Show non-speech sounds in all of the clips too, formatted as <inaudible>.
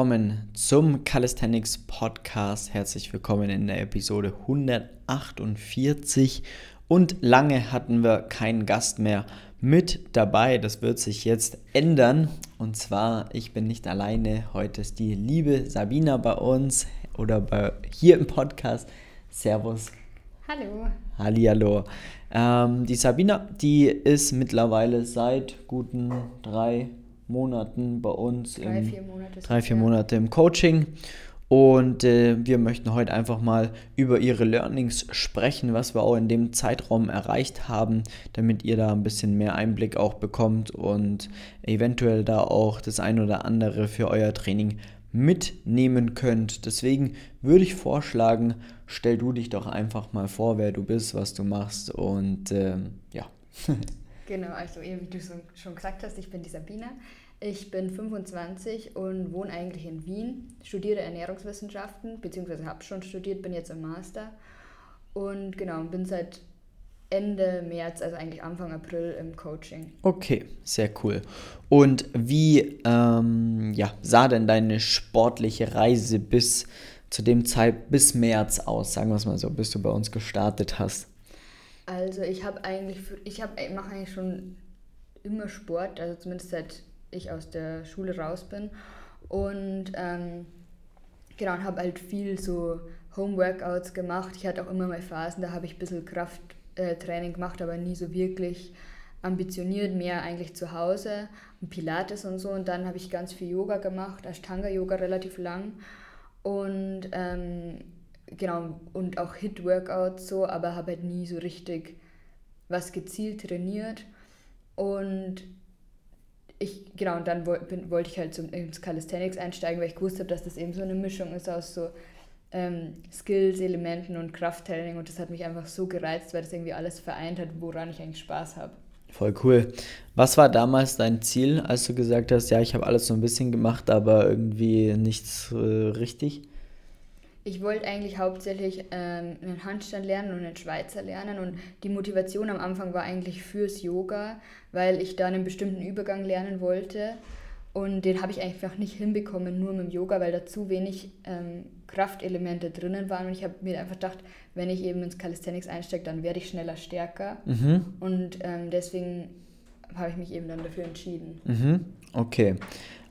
Willkommen zum Calisthenics Podcast. Herzlich willkommen in der Episode 148. Und lange hatten wir keinen Gast mehr mit dabei. Das wird sich jetzt ändern. Und zwar, ich bin nicht alleine. Heute ist die liebe Sabina bei uns oder bei, hier im Podcast. Servus. Hallo. Hallihallo. Ähm, die Sabina, die ist mittlerweile seit guten drei Monaten bei uns. Drei, im, vier Monate. Drei, vier. Monate im Coaching. Und äh, wir möchten heute einfach mal über ihre Learnings sprechen, was wir auch in dem Zeitraum erreicht haben, damit ihr da ein bisschen mehr Einblick auch bekommt und eventuell da auch das ein oder andere für euer Training mitnehmen könnt. Deswegen würde ich vorschlagen, stell du dich doch einfach mal vor, wer du bist, was du machst und ähm, ja. <laughs> Genau, also wie du schon gesagt hast, ich bin die Sabina. Ich bin 25 und wohne eigentlich in Wien, studiere Ernährungswissenschaften, beziehungsweise habe schon studiert, bin jetzt im Master. Und genau, bin seit Ende März, also eigentlich Anfang April im Coaching. Okay, sehr cool. Und wie ähm, ja, sah denn deine sportliche Reise bis zu dem Zeit, bis März aus, sagen wir es mal so, bis du bei uns gestartet hast? Also ich habe eigentlich, ich habe, ich mache eigentlich schon immer Sport, also zumindest seit ich aus der Schule raus bin. Und ähm, genau, habe halt viel so Home-Workouts gemacht. Ich hatte auch immer mal Phasen, da habe ich ein bisschen Krafttraining gemacht, aber nie so wirklich ambitioniert, mehr eigentlich zu Hause und Pilates und so. Und dann habe ich ganz viel Yoga gemacht, Ashtanga-Yoga relativ lang. Und ähm, genau, und auch Hit-Workouts so, aber habe halt nie so richtig was gezielt trainiert. Und ich, genau, und dann wollte ich halt zum, ins Calisthenics einsteigen, weil ich gewusst habe, dass das eben so eine Mischung ist aus so ähm, Skills, Elementen und Krafttraining und das hat mich einfach so gereizt, weil das irgendwie alles vereint hat, woran ich eigentlich Spaß habe. Voll cool. Was war damals dein Ziel, als du gesagt hast, ja, ich habe alles so ein bisschen gemacht, aber irgendwie nichts äh, richtig? Ich wollte eigentlich hauptsächlich ähm, einen Handstand lernen und einen Schweizer lernen und die Motivation am Anfang war eigentlich fürs Yoga, weil ich da einen bestimmten Übergang lernen wollte und den habe ich einfach nicht hinbekommen, nur mit dem Yoga, weil da zu wenig ähm, Kraftelemente drinnen waren und ich habe mir einfach gedacht, wenn ich eben ins Calisthenics einsteige, dann werde ich schneller stärker Mhm. und ähm, deswegen habe ich mich eben dann dafür entschieden. Mhm. Okay.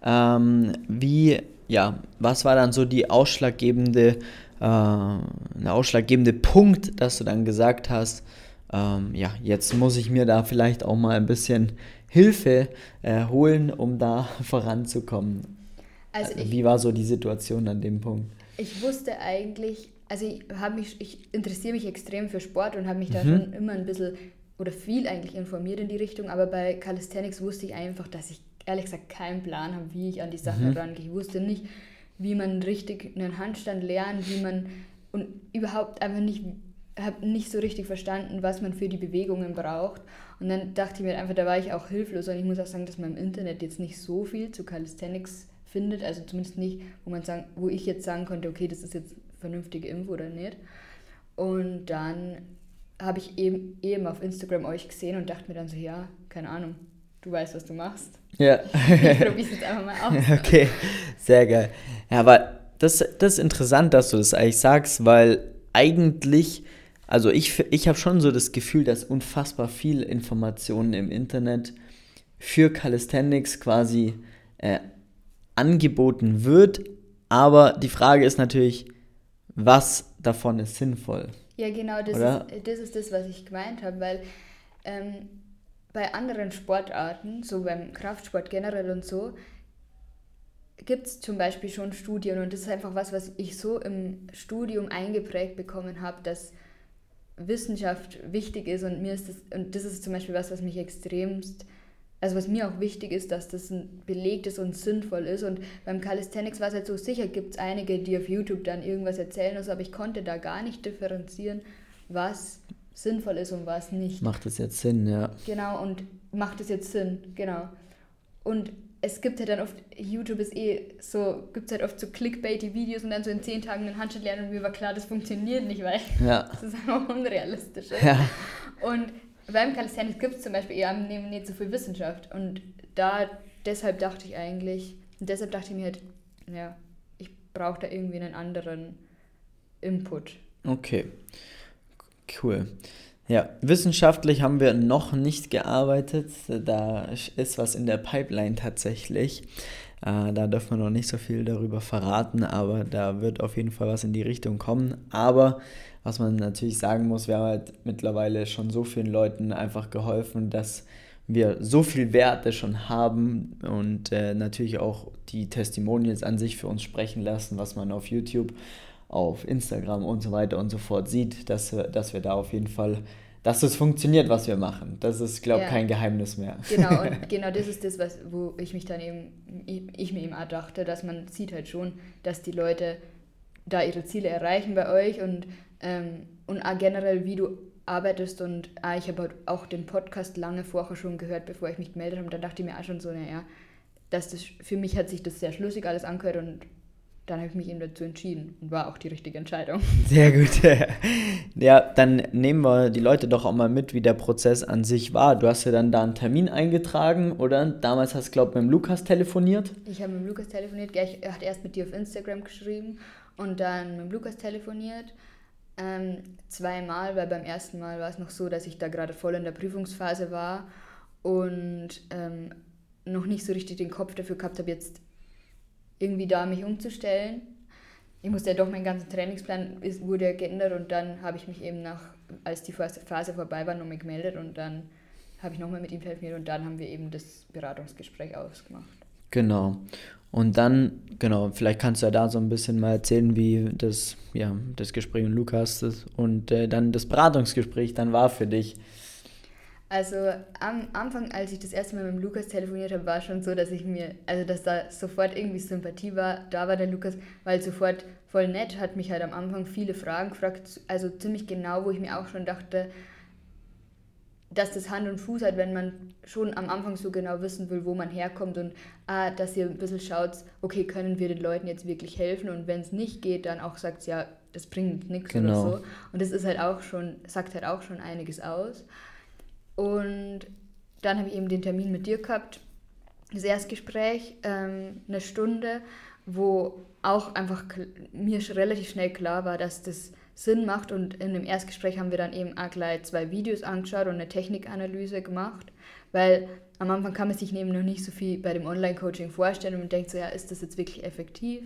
Ähm, wie, ja, was war dann so die ausschlaggebende, äh, der ausschlaggebende Punkt, dass du dann gesagt hast, ähm, ja, jetzt muss ich mir da vielleicht auch mal ein bisschen Hilfe äh, holen, um da <laughs> voranzukommen. Also ich, Wie war so die Situation an dem Punkt? ich wusste eigentlich, also ich mich, ich interessiere mich extrem für Sport und habe mich da Mhm. schon immer ein bisschen oder viel eigentlich informiert in die Richtung, aber bei Calisthenics wusste ich einfach, dass ich ehrlich gesagt keinen Plan habe, wie ich an die Sache Mhm. rangehe. Ich wusste nicht, wie man richtig einen Handstand lernt, wie man und überhaupt einfach nicht habe nicht so richtig verstanden, was man für die Bewegungen braucht. Und dann dachte ich mir einfach, da war ich auch hilflos. Und ich muss auch sagen, dass man im Internet jetzt nicht so viel zu Calisthenics findet. Also zumindest nicht, wo man sagen, wo ich jetzt sagen konnte, okay, das ist jetzt vernünftige Info oder nicht. Und dann habe ich eben, eben auf Instagram euch gesehen und dachte mir dann so, ja, keine Ahnung, du weißt, was du machst. Ja. Ich probiere es jetzt einfach mal aus. <laughs> Okay, sehr geil. Ja, aber das, das ist interessant, dass du das eigentlich sagst, weil eigentlich, also ich, ich habe schon so das Gefühl, dass unfassbar viel Informationen im Internet für Calisthenics quasi äh, angeboten wird, aber die Frage ist natürlich, was davon ist sinnvoll? Ja, genau, das ist, das ist das, was ich gemeint habe, weil ähm, bei anderen Sportarten, so beim Kraftsport generell und so, gibt es zum Beispiel schon Studien und das ist einfach was, was ich so im Studium eingeprägt bekommen habe, dass Wissenschaft wichtig ist und mir ist das, und das ist zum Beispiel was, was mich extremst, also was mir auch wichtig ist, dass das ein belegtes und sinnvoll ist und beim Calisthenics war es halt so, sicher gibt es einige, die auf YouTube dann irgendwas erzählen, und so, aber ich konnte da gar nicht differenzieren, was sinnvoll ist und was nicht. Macht das jetzt Sinn, ja? Genau, und macht es jetzt Sinn, genau. Und es gibt halt dann oft, YouTube ist eh so, gibt es halt oft so clickbaity Videos und dann so in zehn Tagen einen Handstand lernen und mir war klar, das funktioniert nicht, weil <laughs> Ja. das ist einfach unrealistisch. ist. Ja. Und beim Calisthenics gibt es zum Beispiel eher neben nicht so viel Wissenschaft. Und da, deshalb dachte ich eigentlich, und deshalb dachte ich mir halt, ja, ich brauche da irgendwie einen anderen Input. Okay, cool. Ja, wissenschaftlich haben wir noch nicht gearbeitet. Da ist was in der Pipeline tatsächlich. Äh, da dürfen wir noch nicht so viel darüber verraten, aber da wird auf jeden Fall was in die Richtung kommen. Aber was man natürlich sagen muss, wir haben halt mittlerweile schon so vielen Leuten einfach geholfen, dass wir so viel Werte schon haben und äh, natürlich auch die Testimonials an sich für uns sprechen lassen, was man auf YouTube, auf Instagram und so weiter und so fort sieht, dass, dass wir da auf jeden Fall, dass das funktioniert, was wir machen. Das ist, glaube ich, ja. kein Geheimnis mehr. Genau, und <laughs> genau das ist das, was, wo ich mich dann eben, ich, ich mir eben auch dachte, dass man sieht halt schon, dass die Leute da ihre Ziele erreichen bei euch und ähm, und auch generell, wie du arbeitest und ah, ich habe halt auch den Podcast lange vorher schon gehört, bevor ich mich gemeldet habe. Da dachte ich mir auch schon so, naja, dass das für mich hat sich das sehr schlüssig alles angehört und dann habe ich mich eben dazu entschieden und war auch die richtige Entscheidung. <laughs> Sehr gut. <laughs> Ja, dann nehmen wir die Leute doch auch mal mit, wie der Prozess an sich war. Du hast ja dann da einen Termin eingetragen, oder? Damals hast du, glaube ich, mit dem Lukas telefoniert. Ich habe mit dem Lukas telefoniert. Er hat erst mit dir auf Instagram geschrieben und dann mit dem Lukas telefoniert. Ähm, zweimal, weil beim ersten Mal war es noch so, dass ich da gerade voll in der Prüfungsphase war und ähm, noch nicht so richtig den Kopf dafür gehabt habe, jetzt irgendwie da mich umzustellen. Ich musste ja doch, meinen ganzen Trainingsplan ist, wurde ja geändert und dann habe ich mich eben nach, als die Phase vorbei war, nochmal gemeldet und dann habe ich nochmal mit ihm telefoniert und dann haben wir eben das Beratungsgespräch ausgemacht. Genau. Und dann, genau, vielleicht kannst du ja da so ein bisschen mal erzählen, wie das, ja, das Gespräch mit Lukas das, und äh, dann das Beratungsgespräch dann war für dich. Also am Anfang, als ich das erste Mal mit Lukas telefoniert habe, war schon so, dass ich mir, also dass da sofort irgendwie Sympathie war. Da war der Lukas, weil sofort voll nett, hat mich halt am Anfang viele Fragen gefragt, also ziemlich genau, wo ich mir auch schon dachte, dass das Hand und Fuß hat, wenn man schon am Anfang so genau wissen will, wo man herkommt und ah, dass ihr ein bisschen schaut, okay, können wir den Leuten jetzt wirklich helfen und wenn es nicht geht, dann auch sagt, ja, das bringt nichts genau. oder so. Und das ist halt auch schon, sagt halt auch schon einiges aus. Und dann habe ich eben den Termin mit dir gehabt, das Erstgespräch, ähm, eine Stunde, wo auch einfach mir relativ schnell klar war, dass das Sinn macht. Und in dem Erstgespräch haben wir dann eben auch gleich zwei Videos angeschaut und eine Technikanalyse gemacht, weil am Anfang kann man sich eben noch nicht so viel bei dem Online-Coaching vorstellen und denkt so, ja, ist das jetzt wirklich effektiv?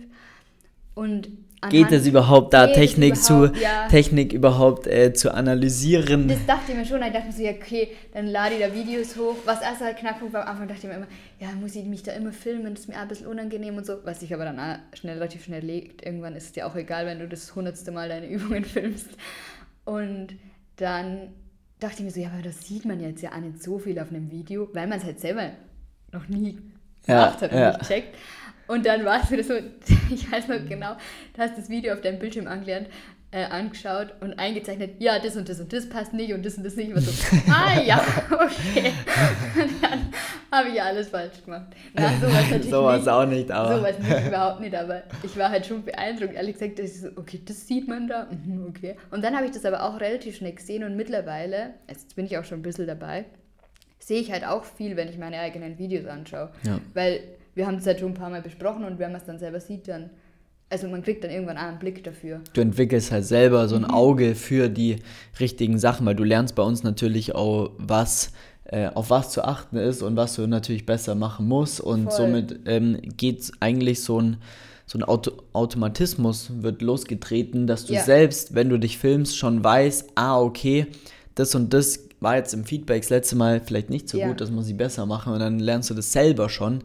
Und geht es überhaupt da, Technik, überhaupt, zu, ja. Technik überhaupt äh, zu analysieren? Das dachte ich mir schon. Ich dachte mir so, ja, okay, dann lade ich da Videos hoch. Was erst halt Knackpunkt war, am Anfang dachte ich mir immer, ja, muss ich mich da immer filmen? Das ist mir ein bisschen unangenehm und so. Was sich aber dann schnell, relativ schnell legt. Irgendwann ist es dir auch egal, wenn du das hundertste Mal deine <laughs> Übungen filmst. Und dann dachte ich mir so, ja, aber das sieht man jetzt ja auch nicht so viel auf einem Video, weil man es halt selber noch nie gemacht ja, hat und ja. nicht checkt. Und dann war es wieder so, <laughs> ich weiß noch genau, du hast das Video auf deinem Bildschirm angelernt, äh, angeschaut und eingezeichnet, ja, das und das und das passt nicht und das und das nicht. Und so, <laughs> ah ja, okay. Und dann habe ich alles falsch gemacht. Na, <laughs> sowas natürlich sowas nicht, auch nicht, aber. Sowas nicht, überhaupt nicht, aber ich war halt schon beeindruckt, ehrlich gesagt, dass ich so, okay, das sieht man da, mhm, okay. Und dann habe ich das aber auch relativ schnell gesehen und mittlerweile, jetzt bin ich auch schon ein bisschen dabei, sehe ich halt auch viel, wenn ich meine eigenen Videos anschaue. Ja. Weil wir haben es halt schon ein paar Mal besprochen und wenn man es dann selber sieht, dann, also man kriegt dann irgendwann einen Blick dafür. Du entwickelst halt selber so ein mhm. Auge für die richtigen Sachen, weil du lernst bei uns natürlich auch, was äh, auf was zu achten ist und was du natürlich besser machen musst und Voll. somit ähm, geht eigentlich so ein so ein Auto Automatismus wird losgetreten, dass du ja. selbst, wenn du dich filmst, schon weißt, ah, okay, das und das war jetzt im Feedback das letzte Mal vielleicht nicht so ja. gut, das muss ich besser machen und dann lernst du das selber schon,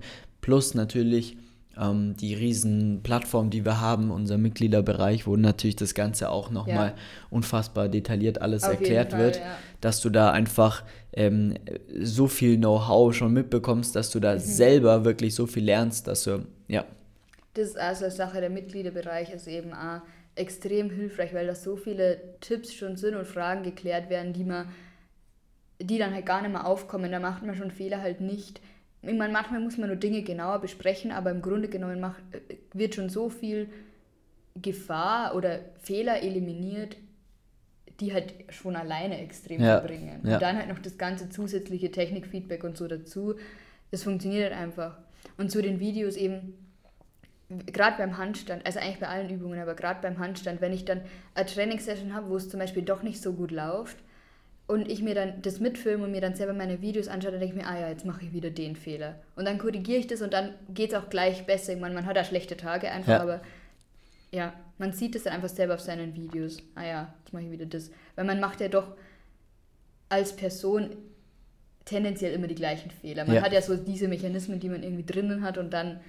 plus natürlich ähm, die riesen Plattform, die wir haben, unser Mitgliederbereich, wo natürlich das Ganze auch nochmal ja. unfassbar detailliert alles Auf erklärt Fall, wird, ja. dass du da einfach ähm, so viel Know-how schon mitbekommst, dass du da mhm. selber wirklich so viel lernst, dass du, ja. Das ist also Sache, der Mitgliederbereich ist eben auch extrem hilfreich, weil da so viele Tipps schon sind und Fragen geklärt werden, die man, die dann halt gar nicht mehr aufkommen. Da macht man schon Fehler halt nicht ich meine, manchmal muss man nur Dinge genauer besprechen, aber im Grunde genommen macht, wird schon so viel Gefahr oder Fehler eliminiert, die halt schon alleine extrem ja. verbringen. Ja. Und dann halt noch das ganze zusätzliche Technikfeedback und so dazu. Das funktioniert halt einfach. Und zu den Videos eben, gerade beim Handstand, also eigentlich bei allen Übungen, aber gerade beim Handstand, wenn ich dann eine Trainingssession habe, wo es zum Beispiel doch nicht so gut läuft und ich mir dann das mitfilme und mir dann selber meine Videos anschaue, dann denke ich mir, ah ja, jetzt mache ich wieder den Fehler. Und dann korrigiere ich das und dann geht es auch gleich besser. Ich meine, man hat ja schlechte Tage einfach, ja. aber ja, man sieht es dann einfach selber auf seinen Videos. Ah ja, jetzt mache ich wieder das. Weil man macht ja doch als Person tendenziell immer die gleichen Fehler. Man ja. hat ja so diese Mechanismen, die man irgendwie drinnen hat und dann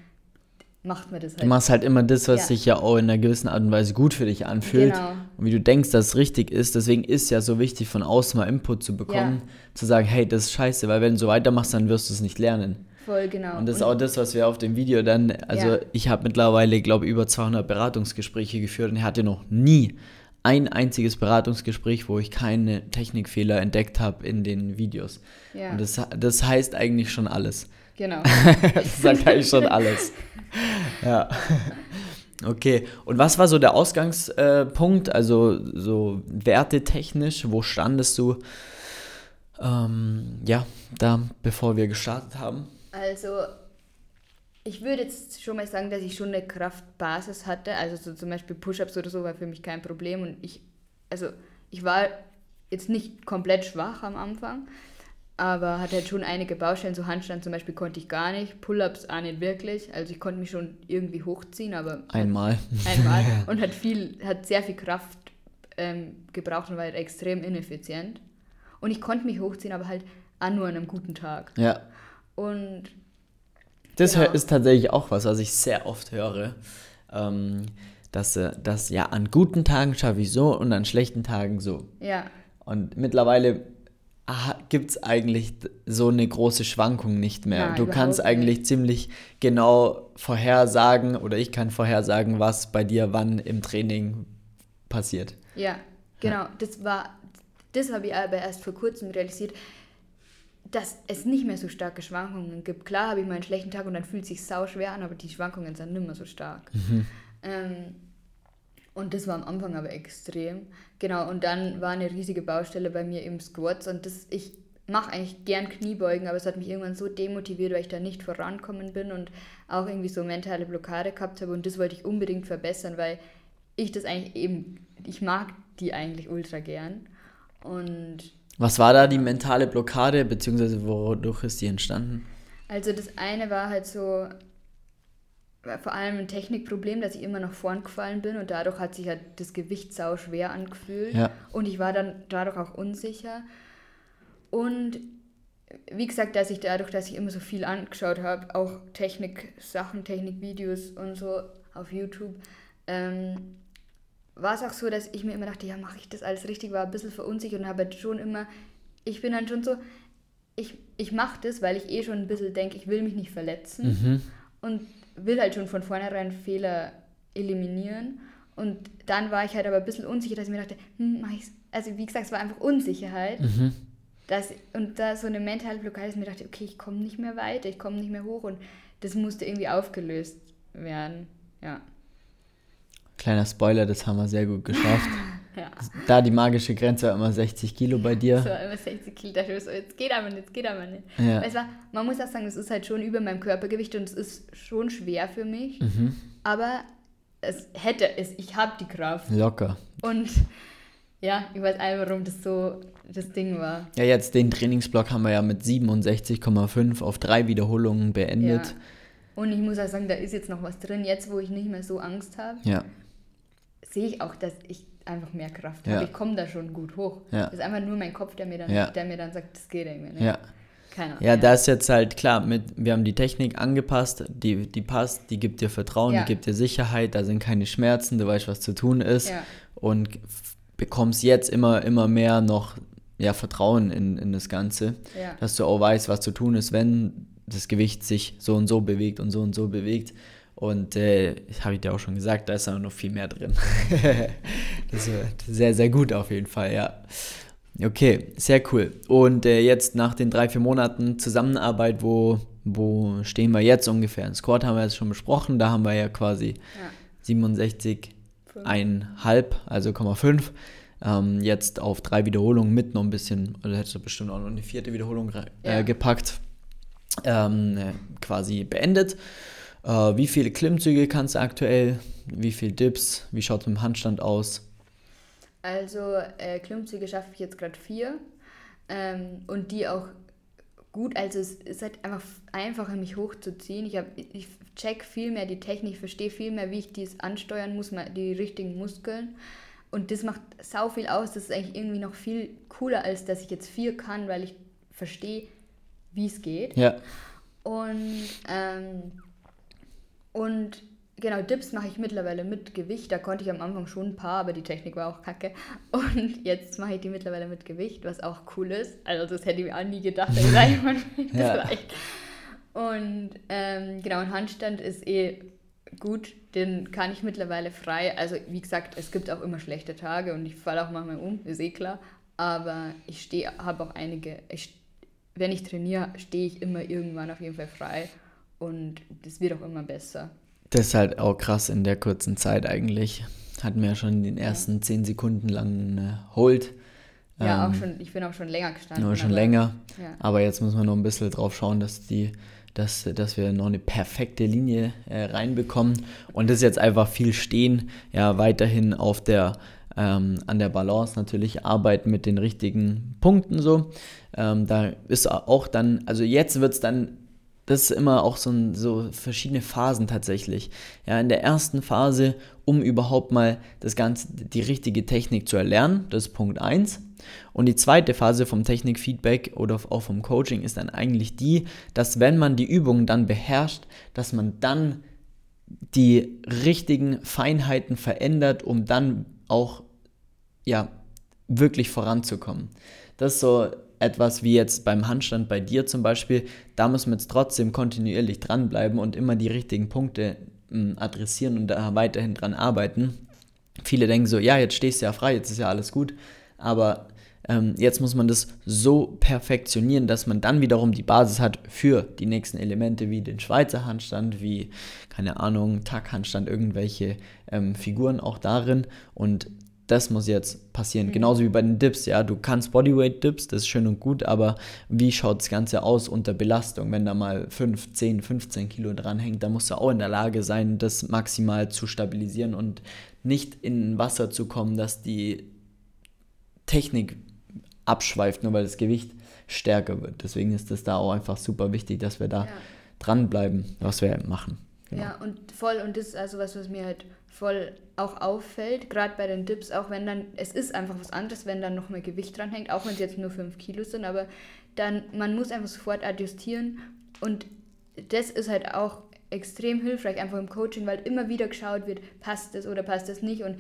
macht man das halt. Du machst halt immer das, was ja. sich ja auch in einer gewissen Art und Weise gut für dich anfühlt. Genau. Und wie du denkst, dass es richtig ist. Deswegen ist es ja so wichtig, von außen mal Input zu bekommen, ja. zu sagen, hey, das ist scheiße, weil wenn du so weitermachst, dann wirst du es nicht lernen. Voll, genau. Und das ist auch das, was wir auf dem Video dann, also ja. ich habe mittlerweile, glaube ich, über 200 Beratungsgespräche geführt und ich hatte noch nie ein einziges Beratungsgespräch, wo ich keine Technikfehler entdeckt habe in den Videos. Ja. Und das, das heißt eigentlich schon alles. Genau. <laughs> das sagt eigentlich schon alles. <laughs> <laughs> Ja. Okay, und was war so der Ausgangspunkt, also so wertetechnisch, wo standest du, ähm, ja, da, bevor wir gestartet haben? Also, ich würde jetzt schon mal sagen, dass ich schon eine Kraftbasis hatte. Also so zum Beispiel Push-ups oder so war für mich kein Problem. Und ich, also ich war jetzt nicht komplett schwach am Anfang, aber hatte halt schon einige Baustellen. So Handstand zum Beispiel konnte ich gar nicht, Pull-ups auch nicht wirklich. Also ich konnte mich schon irgendwie hochziehen, aber einmal. einmal <laughs> und hat viel, hat sehr viel Kraft ähm, gebraucht und war halt extrem ineffizient. Und ich konnte mich hochziehen, aber halt auch nur an einem guten Tag. Ja. Und das genau. ist tatsächlich auch was, was ich sehr oft höre. Ähm, dass, äh, dass ja an guten Tagen schaffe ich so und an schlechten Tagen so. Ja. Und mittlerweile gibt es eigentlich so eine große Schwankung nicht mehr. Nein, du kannst eigentlich nicht. ziemlich genau vorhersagen oder ich kann vorhersagen, was bei dir wann im Training passiert. Ja, genau. Ja. Das war, das habe ich aber erst vor kurzem realisiert dass es nicht mehr so starke Schwankungen gibt. Klar habe ich mal einen schlechten Tag und dann fühlt es sich sau schwer an, aber die Schwankungen sind nicht mehr so stark. Mhm. Ähm, und das war am Anfang aber extrem. Genau, und dann war eine riesige Baustelle bei mir im Squats und das, ich mache eigentlich gern Kniebeugen, aber es hat mich irgendwann so demotiviert, weil ich da nicht vorankommen bin und auch irgendwie so mentale Blockade gehabt habe und das wollte ich unbedingt verbessern, weil ich das eigentlich eben, ich mag die eigentlich ultra gern und was war da die mentale Blockade, beziehungsweise wodurch ist die entstanden? Also das eine war halt so vor allem ein Technikproblem, dass ich immer nach vorn gefallen bin und dadurch hat sich halt das Gewicht sau schwer angefühlt ja. und ich war dann dadurch auch unsicher und wie gesagt, dass ich dadurch, dass ich immer so viel angeschaut habe, auch Technik-Sachen, Technikvideos und so auf YouTube, ähm, war es auch so, dass ich mir immer dachte, ja, mache ich das alles richtig, war ein bisschen verunsichert und habe halt schon immer, ich bin dann schon so, ich, ich mache das, weil ich eh schon ein bisschen denke, ich will mich nicht verletzen mhm. und will halt schon von vornherein Fehler eliminieren. Und dann war ich halt aber ein bisschen unsicher, dass ich mir dachte, hm, mach ich's? Also wie gesagt, es war einfach Unsicherheit. Mhm. Dass, und da so eine mentale Blockade, dass ich mir dachte, okay, ich komme nicht mehr weiter, ich komme nicht mehr hoch und das musste irgendwie aufgelöst werden. Ja. Kleiner Spoiler, das haben wir sehr gut geschafft. <laughs> ja. Da die magische Grenze war immer 60 Kilo bei dir. So, immer 60 Kilo. Da ich so, jetzt geht aber nicht, jetzt geht aber nicht. Ja. Es war, man muss auch sagen, es ist halt schon über meinem Körpergewicht und es ist schon schwer für mich. Mhm. Aber es hätte es, ich habe die Kraft. Locker. Und ja, ich weiß einfach, warum das so das Ding war. Ja, jetzt den Trainingsblock haben wir ja mit 67,5 auf drei Wiederholungen beendet. Ja. Und ich muss auch sagen, da ist jetzt noch was drin, jetzt wo ich nicht mehr so Angst habe. Ja sehe ich auch, dass ich einfach mehr Kraft ja. habe. Ich komme da schon gut hoch. Ja. Das ist einfach nur mein Kopf, der mir dann, ja. der mir dann sagt, das geht irgendwie nicht. Ja. Keine Ahnung. Ja, da ist jetzt halt klar, mit, wir haben die Technik angepasst, die, die passt, die gibt dir Vertrauen, die gibt dir Sicherheit, da sind keine Schmerzen, du weißt, was zu tun ist und bekommst jetzt immer, immer mehr noch ja, Vertrauen in, in das Ganze, dass du auch weißt, was zu tun ist, wenn das Gewicht sich so und so bewegt und so und so bewegt. Und äh, habe ich dir auch schon gesagt, da ist aber noch viel mehr drin. <laughs> das wird sehr, sehr gut auf jeden Fall, ja. Okay, sehr cool. Und äh, jetzt nach den drei, vier Monaten Zusammenarbeit, wo, wo stehen wir jetzt ungefähr? Ein Squad haben wir jetzt schon besprochen, da haben wir ja quasi ja. 67,5, also 0,5. Ähm, jetzt auf drei Wiederholungen mit noch ein bisschen, oder hättest du bestimmt auch noch eine vierte Wiederholung äh, ja. gepackt, ähm, äh, quasi beendet. Äh, wie viele Klimmzüge kannst du aktuell? Wie viele Dips? Wie schaut es mit dem Handstand aus? Also äh, Klimmzüge schaffe ich jetzt gerade vier ähm, und die auch gut. Also es ist halt einfach einfacher, mich hochzuziehen. Ich, hab, ich check viel mehr die Technik, verstehe viel mehr, wie ich dies ansteuern muss, die richtigen Muskeln. Und das macht sau viel aus. Das ist eigentlich irgendwie noch viel cooler, als dass ich jetzt vier kann, weil ich verstehe, wie es geht. Ja. Und, ähm, und genau, Dips mache ich mittlerweile mit Gewicht. Da konnte ich am Anfang schon ein paar, aber die Technik war auch kacke. Und jetzt mache ich die mittlerweile mit Gewicht, was auch cool ist. Also das hätte ich mir auch nie gedacht, dass ich <laughs> das ja. echt. Und ähm, genau, ein Handstand ist eh gut, den kann ich mittlerweile frei. Also wie gesagt, es gibt auch immer schlechte Tage und ich falle auch manchmal um, ist eh klar. Aber ich stehe, habe auch einige, ich, wenn ich trainiere, stehe ich immer irgendwann auf jeden Fall frei und das wird auch immer besser. Das ist halt auch krass in der kurzen Zeit eigentlich. Hatten wir ja schon den ersten zehn Sekunden lang äh, Hold. Ja, ähm, auch schon, ich bin auch schon länger gestanden. Nur schon aber, länger. Ja. Aber jetzt muss man noch ein bisschen drauf schauen, dass die dass, dass wir noch eine perfekte Linie äh, reinbekommen. Und das ist jetzt einfach viel stehen, ja, weiterhin auf der, ähm, an der Balance natürlich arbeiten mit den richtigen Punkten so. Ähm, da ist auch dann, also jetzt wird es dann das ist immer auch so, ein, so verschiedene Phasen tatsächlich. Ja, in der ersten Phase, um überhaupt mal das Ganze, die richtige Technik zu erlernen, das ist Punkt 1. Und die zweite Phase vom Technikfeedback oder auch vom Coaching ist dann eigentlich die, dass wenn man die Übungen dann beherrscht, dass man dann die richtigen Feinheiten verändert, um dann auch ja wirklich voranzukommen. Das ist so etwas wie jetzt beim Handstand bei dir zum Beispiel, da müssen wir jetzt trotzdem kontinuierlich dranbleiben und immer die richtigen Punkte hm, adressieren und da weiterhin dran arbeiten. Viele denken so, ja, jetzt stehst du ja frei, jetzt ist ja alles gut, aber ähm, jetzt muss man das so perfektionieren, dass man dann wiederum die Basis hat für die nächsten Elemente wie den Schweizer Handstand, wie, keine Ahnung, Tack-Handstand, irgendwelche ähm, Figuren auch darin und das muss jetzt passieren. Mhm. Genauso wie bei den Dips, ja. Du kannst Bodyweight-Dips, das ist schön und gut, aber wie schaut das Ganze aus unter Belastung? Wenn da mal 5, 10, 15 Kilo dranhängt, dann musst du auch in der Lage sein, das maximal zu stabilisieren und nicht in Wasser zu kommen, dass die Technik abschweift, nur weil das Gewicht stärker wird. Deswegen ist es da auch einfach super wichtig, dass wir da ja. dranbleiben, was wir machen. Genau. Ja, und voll, und das ist also was, was mir halt voll auch auffällt, gerade bei den Dips, auch wenn dann, es ist einfach was anderes, wenn dann noch mehr Gewicht dran hängt, auch wenn es jetzt nur 5 Kilo sind, aber dann, man muss einfach sofort adjustieren und das ist halt auch extrem hilfreich, einfach im Coaching, weil immer wieder geschaut wird, passt es oder passt es nicht und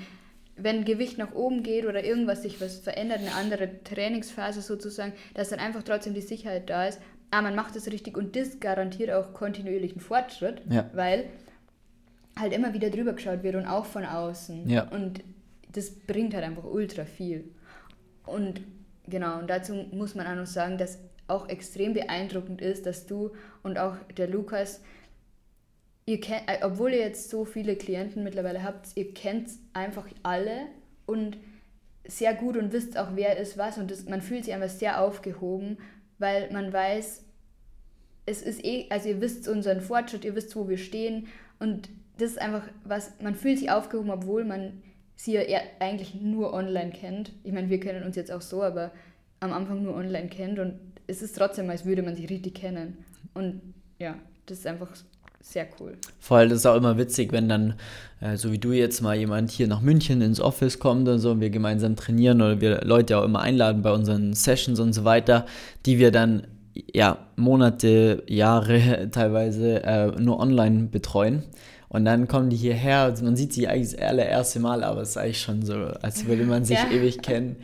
wenn Gewicht nach oben geht oder irgendwas sich was verändert, eine andere Trainingsphase sozusagen, dass dann einfach trotzdem die Sicherheit da ist, ah, man macht es richtig und das garantiert auch kontinuierlichen Fortschritt, ja. weil halt immer wieder drüber geschaut wird und auch von außen. Ja. Und das bringt halt einfach ultra viel. Und genau, und dazu muss man auch noch sagen, dass auch extrem beeindruckend ist, dass du und auch der Lukas, ihr kennt, äh, obwohl ihr jetzt so viele Klienten mittlerweile habt, ihr kennt einfach alle und sehr gut und wisst auch, wer ist was und das, man fühlt sich einfach sehr aufgehoben, weil man weiß, es ist eh, also ihr wisst unseren Fortschritt, ihr wisst, wo wir stehen und das ist einfach was, man fühlt sich aufgehoben, obwohl man sie ja eigentlich nur online kennt. Ich meine, wir kennen uns jetzt auch so, aber am Anfang nur online kennt und es ist trotzdem, als würde man sich richtig kennen. Und ja, das ist einfach sehr cool. Vor allem, das ist auch immer witzig, wenn dann, äh, so wie du jetzt mal jemand hier nach München ins Office kommt und so und wir gemeinsam trainieren oder wir Leute auch immer einladen bei unseren Sessions und so weiter, die wir dann ja Monate, Jahre <laughs> teilweise äh, nur online betreuen. Und dann kommen die hierher, also man sieht sie eigentlich das allererste Mal, aber es ist eigentlich schon so, als würde man sich ja. ewig kennen.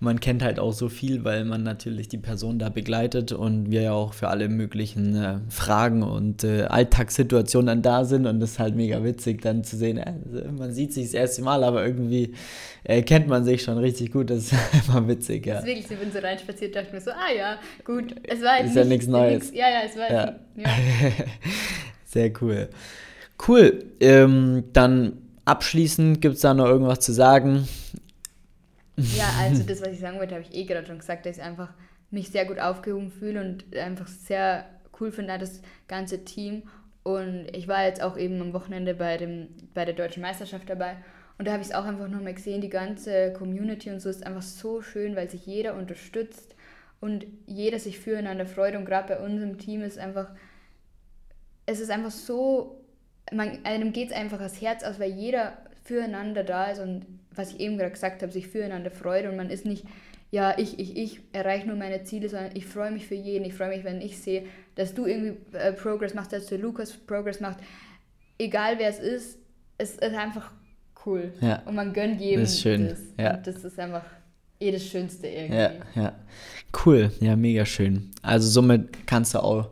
Man kennt halt auch so viel, weil man natürlich die Person da begleitet und wir ja auch für alle möglichen äh, Fragen und äh, Alltagssituationen dann da sind. Und das ist halt mega witzig, dann zu sehen, äh, man sieht sich das erste Mal, aber irgendwie äh, kennt man sich schon richtig gut. Das ist <laughs> immer witzig, ja. Das ist wirklich, ich bin so reinspaziert, dachte mir so, ah ja, gut, es war jetzt. Ist ja nichts Neues. ja, ja, es war. Ja. ja. <laughs> Sehr cool. Cool. Ähm, dann abschließend gibt es da noch irgendwas zu sagen? Ja, also <laughs> das, was ich sagen wollte, habe ich eh gerade schon gesagt, dass ich einfach mich sehr gut aufgehoben fühle und einfach sehr cool finde, das ganze Team. Und ich war jetzt auch eben am Wochenende bei, dem, bei der deutschen Meisterschaft dabei. Und da habe ich es auch einfach nochmal gesehen, die ganze Community und so ist einfach so schön, weil sich jeder unterstützt und jeder sich füreinander freut. Und gerade bei uns im Team ist einfach, es ist einfach so, man, einem geht es einfach das Herz aus, weil jeder füreinander da ist und was ich eben gerade gesagt habe, sich füreinander freut und man ist nicht, ja, ich, ich, ich erreiche nur meine Ziele, sondern ich freue mich für jeden. Ich freue mich, wenn ich sehe, dass du irgendwie äh, Progress machst, dass der Lukas Progress macht. Egal wer es ist, es ist einfach cool. Ja. Und man gönnt jedem Das ist schön, das. ja. Und das ist einfach eh das Schönste irgendwie. Ja, ja. Cool, ja, mega schön. Also somit kannst du auch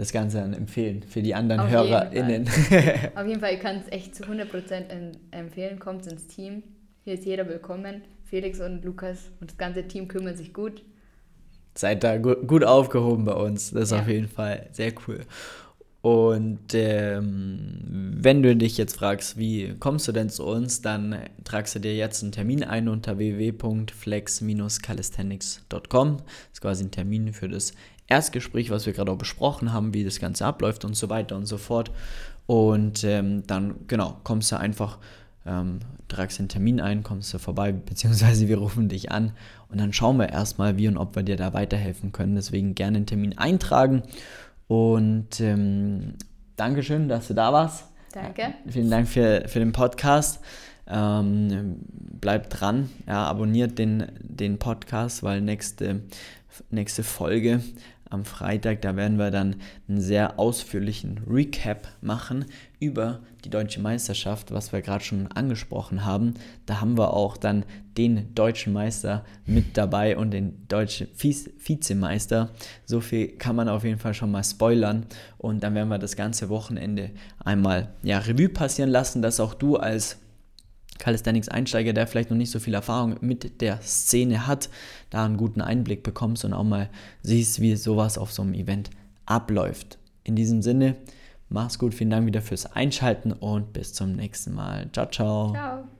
das Ganze dann empfehlen für die anderen Auf jeden HörerInnen. <laughs> Auf jeden Fall, ich kann es echt zu 100% em- empfehlen. Kommt ins Team. Hier ist jeder willkommen. Felix und Lukas und das ganze Team kümmern sich gut. Seid da gu gut aufgehoben bei uns. Das ist Ja. auf jeden Fall sehr cool. Und ähm, wenn du dich jetzt fragst, wie kommst du denn zu uns, dann tragst du dir jetzt einen Termin ein unter www.flex-calisthenics.com. Das ist quasi ein Termin für das Erstgespräch, was wir gerade auch besprochen haben, wie das Ganze abläuft und so weiter und so fort. Und ähm, dann, genau, kommst du einfach, ähm, tragst den Termin ein, kommst du vorbei, beziehungsweise wir rufen dich an und dann schauen wir erstmal, wie und ob wir dir da weiterhelfen können. Deswegen gerne einen Termin eintragen. Und ähm, Dankeschön, dass du da warst. Danke. Vielen Dank für, für den Podcast. Ähm, bleibt dran, ja, abonniert den, den Podcast, weil nächste, nächste Folge am Freitag, da werden wir dann einen sehr ausführlichen Recap machen über die deutsche Meisterschaft, was wir gerade schon angesprochen haben. Da haben wir auch dann den deutschen Meister mit dabei und den deutschen Vize- Vizemeister. So viel kann man auf jeden Fall schon mal spoilern. Und dann werden wir das ganze Wochenende einmal ja, Revue passieren lassen, dass auch du als Calisthenics-Einsteiger, der vielleicht noch nicht so viel Erfahrung mit der Szene hat, da einen guten Einblick bekommst und auch mal siehst, wie sowas auf so einem Event abläuft. In diesem Sinne, mach's gut, vielen Dank wieder fürs Einschalten und bis zum nächsten Mal. Ciao, ciao. Ciao.